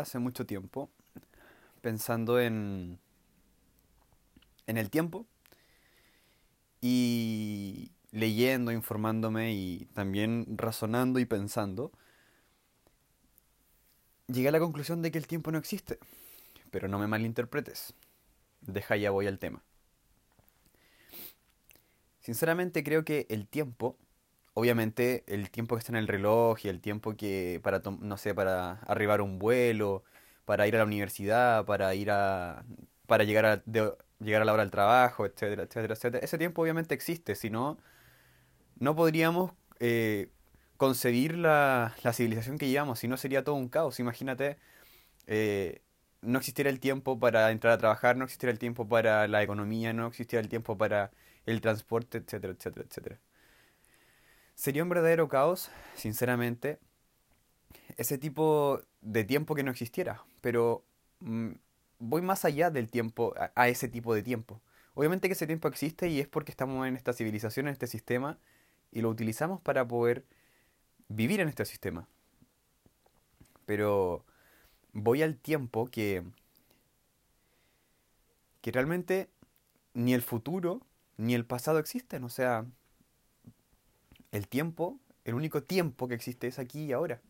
hace mucho tiempo pensando en, en el tiempo y leyendo, informándome y también razonando y pensando, llegué a la conclusión de que el tiempo no existe. Pero no me malinterpretes. Deja ya voy al tema. Sinceramente creo que el tiempo, obviamente el tiempo que está en el reloj y el tiempo que para, no sé, para arribar un vuelo, para ir a la universidad, para ir a, para llegar a, llegar a la hora del trabajo, etcétera, etcétera, etcétera. Ese tiempo obviamente existe, si no, no podríamos eh, concebir la, la, civilización que llevamos, si no sería todo un caos. Imagínate, eh, no existiera el tiempo para entrar a trabajar, no existiera el tiempo para la economía, no existiera el tiempo para el transporte, etcétera, etcétera, etcétera. Sería un verdadero caos, sinceramente, ese tipo de tiempo que no existiera, pero mm, voy más allá del tiempo, a, ese tipo de tiempo. Obviamente que ese tiempo existe y es porque estamos en esta civilización, en este sistema, y lo utilizamos para poder vivir en este sistema. Pero voy al tiempo que, que realmente ni el futuro ni el pasado existen. O sea, el tiempo, el único tiempo que existe es aquí y ahora.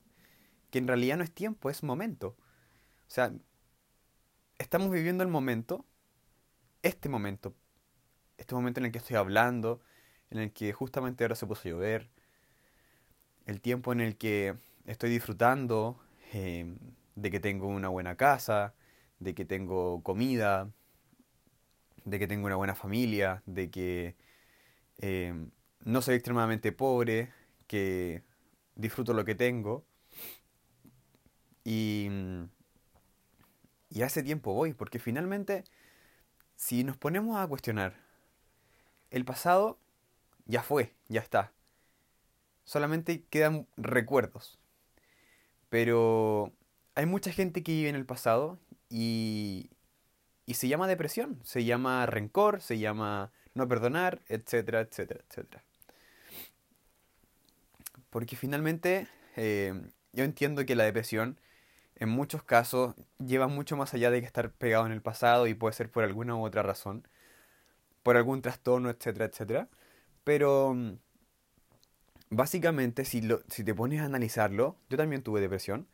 Que en realidad no es tiempo, es momento. O sea, estamos viviendo el momento, este momento, este momento en el que estoy hablando, en el que justamente ahora se puso a llover, el tiempo en el que estoy disfrutando em, de que tengo una buena casa, de que tengo comida, de que tengo una buena familia, de que em, no soy extremadamente pobre, que disfruto lo que tengo. Y, y a ese tiempo voy, porque finalmente, si nos ponemos a cuestionar, el pasado ya fue, ya está. Solamente quedan recuerdos. Pero hay mucha gente que vive en el pasado y, y se llama depresión, se llama rencor, se llama no perdonar, etcétera, etcétera, etcétera. Porque finalmente eh, yo entiendo que la depresión en muchos casos lleva mucho más allá de que estar pegado en el pasado y puede ser por alguna u otra razón, por algún trastorno, etcétera, etcétera. Pero mm, básicamente si, lo, si te pones a analizarlo, yo también tuve depresión,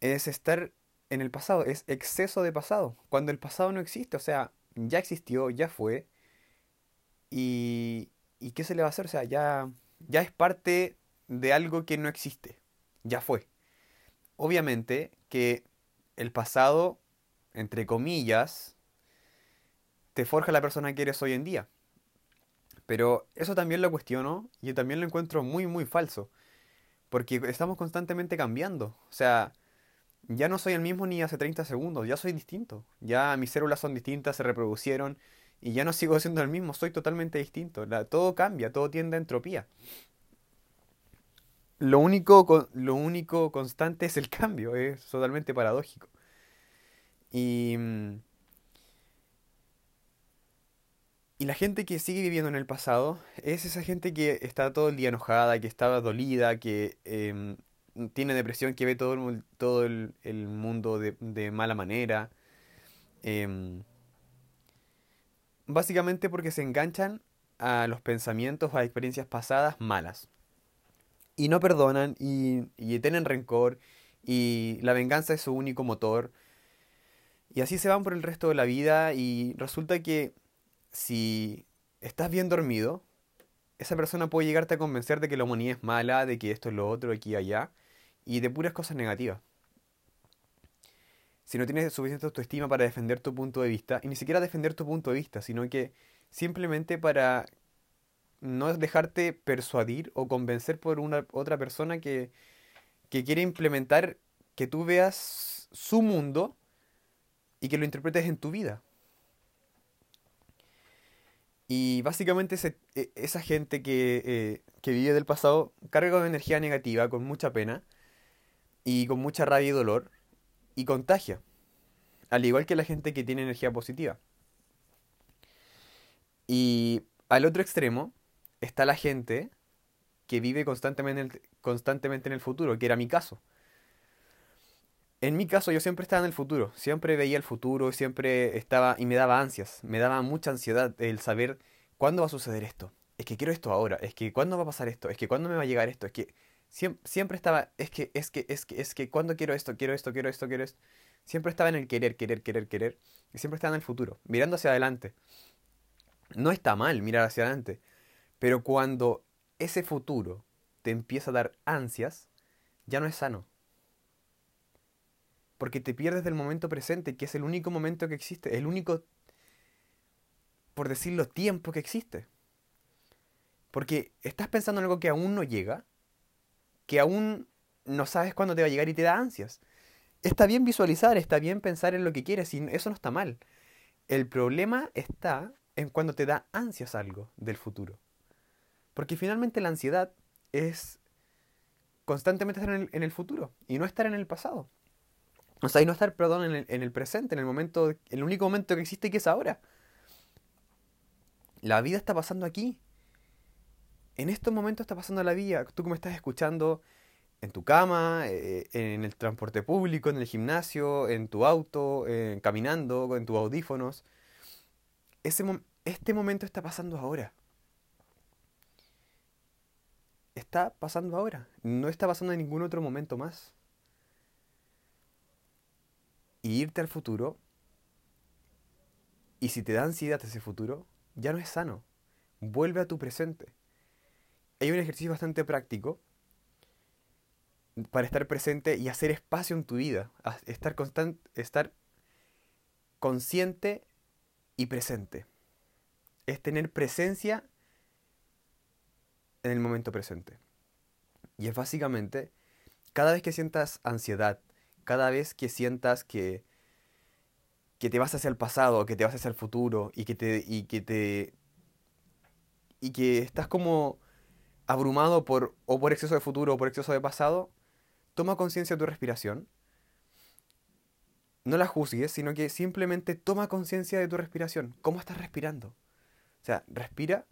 es estar en el pasado, es exceso de pasado, cuando el pasado no existe, o sea, ya existió, ya fue, y, y ¿qué se le va a hacer? O sea, ya, ya es parte de algo que no existe, ya fue. Obviamente que el pasado, entre comillas, te forja la persona que eres hoy en día. Pero eso también lo cuestiono y también lo encuentro muy, muy falso. Porque estamos constantemente cambiando. O sea, ya no soy el mismo ni hace 30 segundos, ya soy distinto. Ya mis células son distintas, se reproducieron y ya no sigo siendo el mismo, soy totalmente distinto. todo cambia, todo tiende a entropía. Lo único, lo único constante es el cambio, es totalmente paradójico. Y, y la gente que sigue viviendo en el pasado es esa gente que está todo el día enojada, que está dolida, que em, tiene depresión, que ve todo el, todo el, mundo de, mala manera. Em, básicamente porque se enganchan a los pensamientos o a experiencias pasadas malas. Y no perdonan y, tienen rencor y la venganza es su único motor. Y así se van por el resto de la vida y resulta que si estás bien dormido, esa persona puede llegarte a convencer de que la humanidad es mala, de que esto es lo otro, aquí y allá y de puras cosas negativas. Si no tienes suficiente autoestima para defender tu punto de vista, y ni siquiera defender tu punto de vista, sino que simplemente para no dejarte persuadir o convencer por una otra persona que, que quiere implementar que tú veas su mundo y que lo interpretes en tu vida. Y básicamente e, esa gente que, eh, que vive del pasado carga con energía negativa, con mucha pena, y con mucha rabia y dolor y contagia, al igual que la gente que tiene energía positiva. Y al otro extremo está la gente que vive constantemente, constantemente en el futuro, que era mi caso. En mi caso yo siempre estaba en el futuro, siempre veía el futuro, siempre estaba y me daba ansias, me daba mucha ansiedad el saber cuándo va a suceder esto. Es que quiero esto ahora, es que cuándo va a pasar esto, es que cuándo me va a llegar esto, es que siempre, estaba, es que, es que, es que, es que, cuándo quiero esto, quiero esto, quiero esto, quiero esto. Siempre estaba en el querer, querer, querer, querer, y siempre estaba en el futuro, mirando hacia adelante. No está mal mirar hacia adelante, pero cuando ese futuro te empieza a dar ansias, ya no es sano porque te pierdes del momento presente, que es el único momento que existe, el único, por decirlo, tiempo que existe. Porque estás pensando en algo que aún no llega, que aún no sabes cuándo te va a llegar y te da ansias. Está bien visualizar, está bien pensar en lo que quieres, y eso no está mal. El problema está en cuando te da ansias algo del futuro. Porque finalmente la ansiedad es constantemente estar en el, futuro y no estar en el pasado. O sea, y no estar, perdón, en el, en el presente, en el momento, el único momento que existe que es ahora. La vida está pasando aquí. En estos momentos está pasando la vida. Tú que me estás escuchando en tu cama, eh, en el transporte público, en el gimnasio, en tu auto, caminando, en tus audífonos. Ese este momento está pasando ahora. Está pasando ahora. No está pasando en ningún otro momento más y irte al futuro, y si te da ansiedad ese futuro, ya no es sano. Vuelve a tu presente. Hay un ejercicio bastante práctico para estar presente y hacer espacio en tu vida. Estar, estar consciente y presente. Es tener presencia en el momento presente. Y es básicamente, cada vez que sientas ansiedad, cada vez que sientas que, que te vas hacia el pasado, que te vas hacia el futuro y que te, y que te, y que estás como abrumado por, o por exceso de futuro o por exceso de pasado, toma conciencia de tu respiración. No la juzgues, sino que simplemente toma conciencia de tu respiración. ¿Cómo estás respirando? O sea, respira,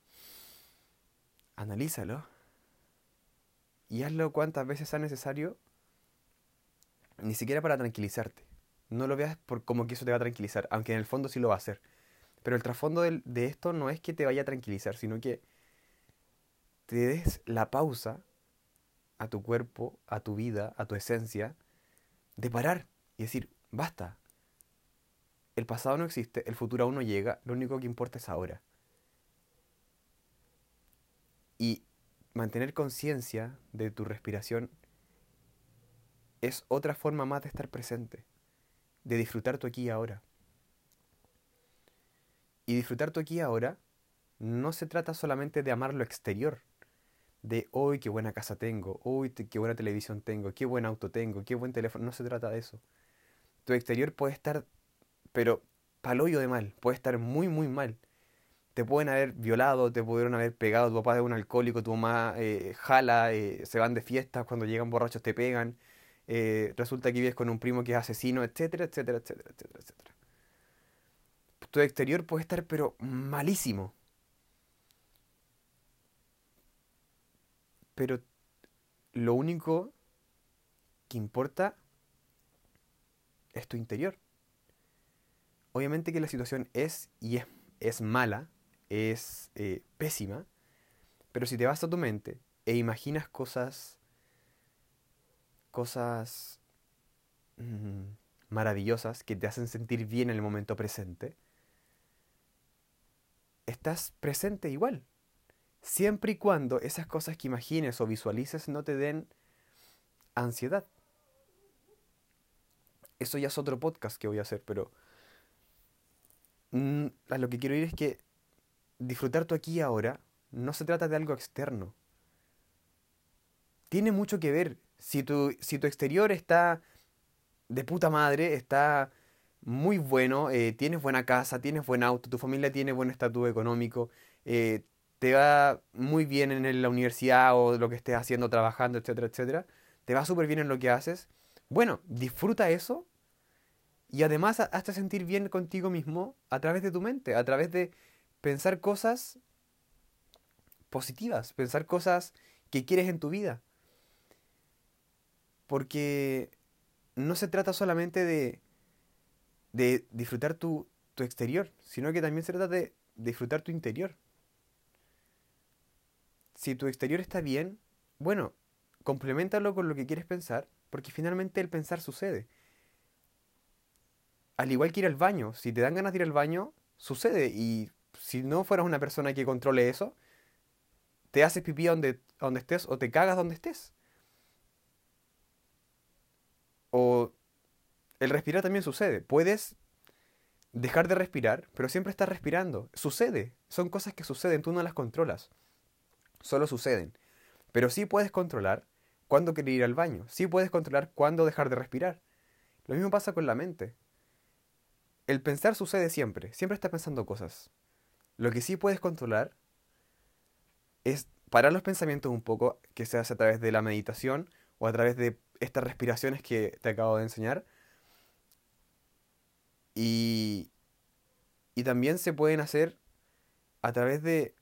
analízalo y hazlo cuantas veces sea necesario ni siquiera para tranquilizarte. No lo veas por como que eso te va a tranquilizar, aunque en el fondo sí lo va a hacer. Pero el trasfondo de, de esto no es que te vaya a tranquilizar, sino que te des la pausa a tu cuerpo, a tu vida, a tu esencia, de parar y decir, basta. El pasado no existe, el futuro aún no llega, lo único que importa es ahora. Y mantener conciencia de tu respiración es otra forma más de estar presente, de disfrutar tu aquí y ahora. Y disfrutar tu aquí y ahora no se trata solamente de amar lo exterior, de hoy qué buena casa tengo, hoy qué buena televisión tengo, qué buen auto tengo, qué buen teléfono, no se trata de eso. Tu exterior puede estar, pero paloyo de mal, puede estar muy, muy mal. Te pueden haber violado, te pudieron haber pegado, tu papá es un alcohólico, tu mamá eh, jala, eh, se van de fiestas, cuando llegan borrachos te pegan, eh, resulta que vives con un primo que es asesino, etcétera, etcétera, etcétera, etcétera, etcétera. Tu exterior puede estar pero malísimo. Pero lo único que importa es tu interior. Obviamente que la situación es y es, es mala, es eh, pésima, pero si te vas a tu mente e imaginas cosas cosas mm, maravillosas que te hacen sentir bien en el momento presente, estás presente igual. Siempre y cuando esas cosas que imagines o visualices no te den ansiedad. Eso ya es otro podcast que voy a hacer, pero mm, a lo que quiero ir es que disfrutar tu aquí y ahora no se trata de algo externo. Tiene mucho que ver si tu, si tu exterior está de puta madre, está muy bueno, eh, tienes buena casa, tienes buen auto, tu familia tiene buen estatus económico, eh, te va muy bien en la universidad o lo que estés haciendo, trabajando, etcétera, etcétera, te va súper bien en lo que haces, bueno, disfruta eso y además hasta sentir bien contigo mismo a través de tu mente, a través de pensar cosas positivas, pensar cosas que quieres en tu vida. Porque no se trata solamente de, de disfrutar tu, tu exterior, sino que también se trata de disfrutar tu interior. Si tu exterior está bien, bueno, complementalo con lo que quieres pensar, porque finalmente el pensar sucede. Al igual que ir al baño, si te dan ganas de ir al baño, sucede. Y si no fueras una persona que controle eso, te haces pipí donde, donde estés o te cagas donde estés. O el respirar también sucede. Puedes dejar de respirar, pero siempre estás respirando. Sucede. Son cosas que suceden, tú no las controlas. Solo suceden. Pero sí puedes controlar cuándo querer ir al baño. Sí puedes controlar cuándo dejar de respirar. Lo mismo pasa con la mente. El pensar sucede siempre. Siempre estás pensando cosas. Lo que sí puedes controlar es parar los pensamientos un poco, que se hace a través de la meditación o a través de estas respiraciones que te acabo de enseñar. Y, y también se pueden hacer a través de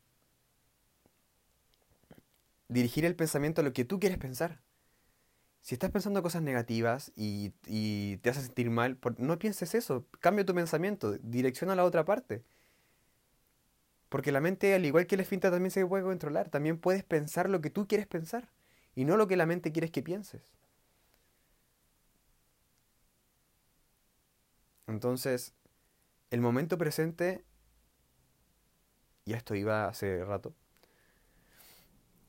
dirigir el pensamiento a lo que tú quieres pensar. Si estás pensando cosas negativas y, te hace sentir mal, no pienses eso. Cambia tu pensamiento, direcciona a la otra parte. Porque la mente, al igual que el esfínter, también se puede controlar. También puedes pensar lo que tú quieres pensar y no lo que la mente quiere que pienses. Entonces, el momento presente, y esto iba hace rato,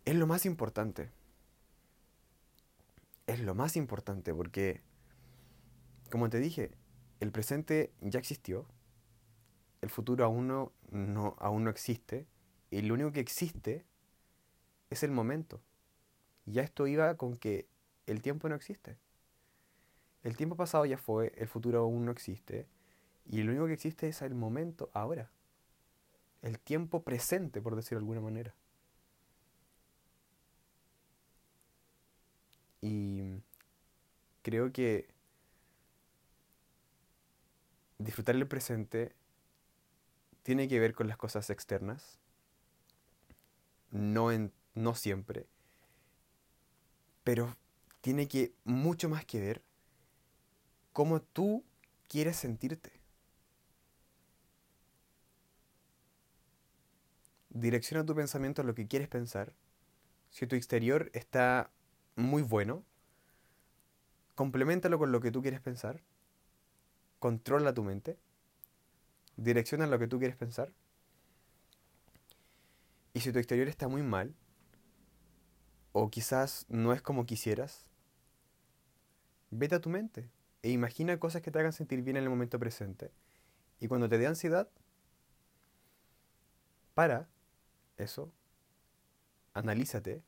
es lo más importante. Es lo más importante porque, como te dije, el presente ya existió, el futuro aún no, no, aún no existe, y lo único que existe es el momento. Ya esto iba con que el tiempo no existe. El tiempo pasado ya fue, el futuro aún no existe, y lo único que existe es el momento ahora. El tiempo presente, por decirlo de alguna manera. Y creo que disfrutar el presente tiene que ver con las cosas externas, no, en, no siempre, pero tiene que mucho más que ver cómo tú quieres sentirte. Direcciona tu pensamiento a lo que quieres pensar. Si tu exterior está muy bueno. Complementalo con lo que tú quieres pensar. Controla tu mente. Direcciona lo que tú quieres pensar. Y si tu exterior está muy mal, o quizás no es como quisieras, vete a tu mente e imagina cosas que te hagan sentir bien en el momento presente. Y cuando te dé ansiedad, para eso, analízate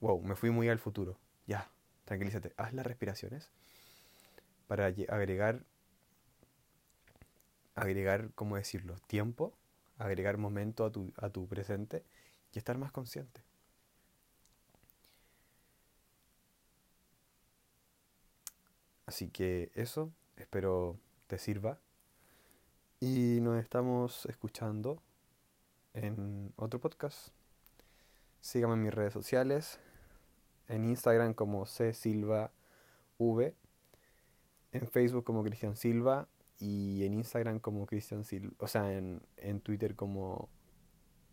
wow, me fui muy al futuro. Ya, tranquilízate. Haz las respiraciones para agregar, agregar, ¿cómo decirlo? Tiempo, agregar momento a tu, a tu presente y estar más consciente. Así que eso, espero te sirva. Y nos estamos escuchando en otro podcast. Síganme en mis redes sociales en Instagram como C Silva V, en Facebook como Cristian Silva y en Instagram como Cristian Silva, o sea, en, en Twitter como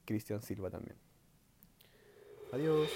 Cristian Silva también. Adiós.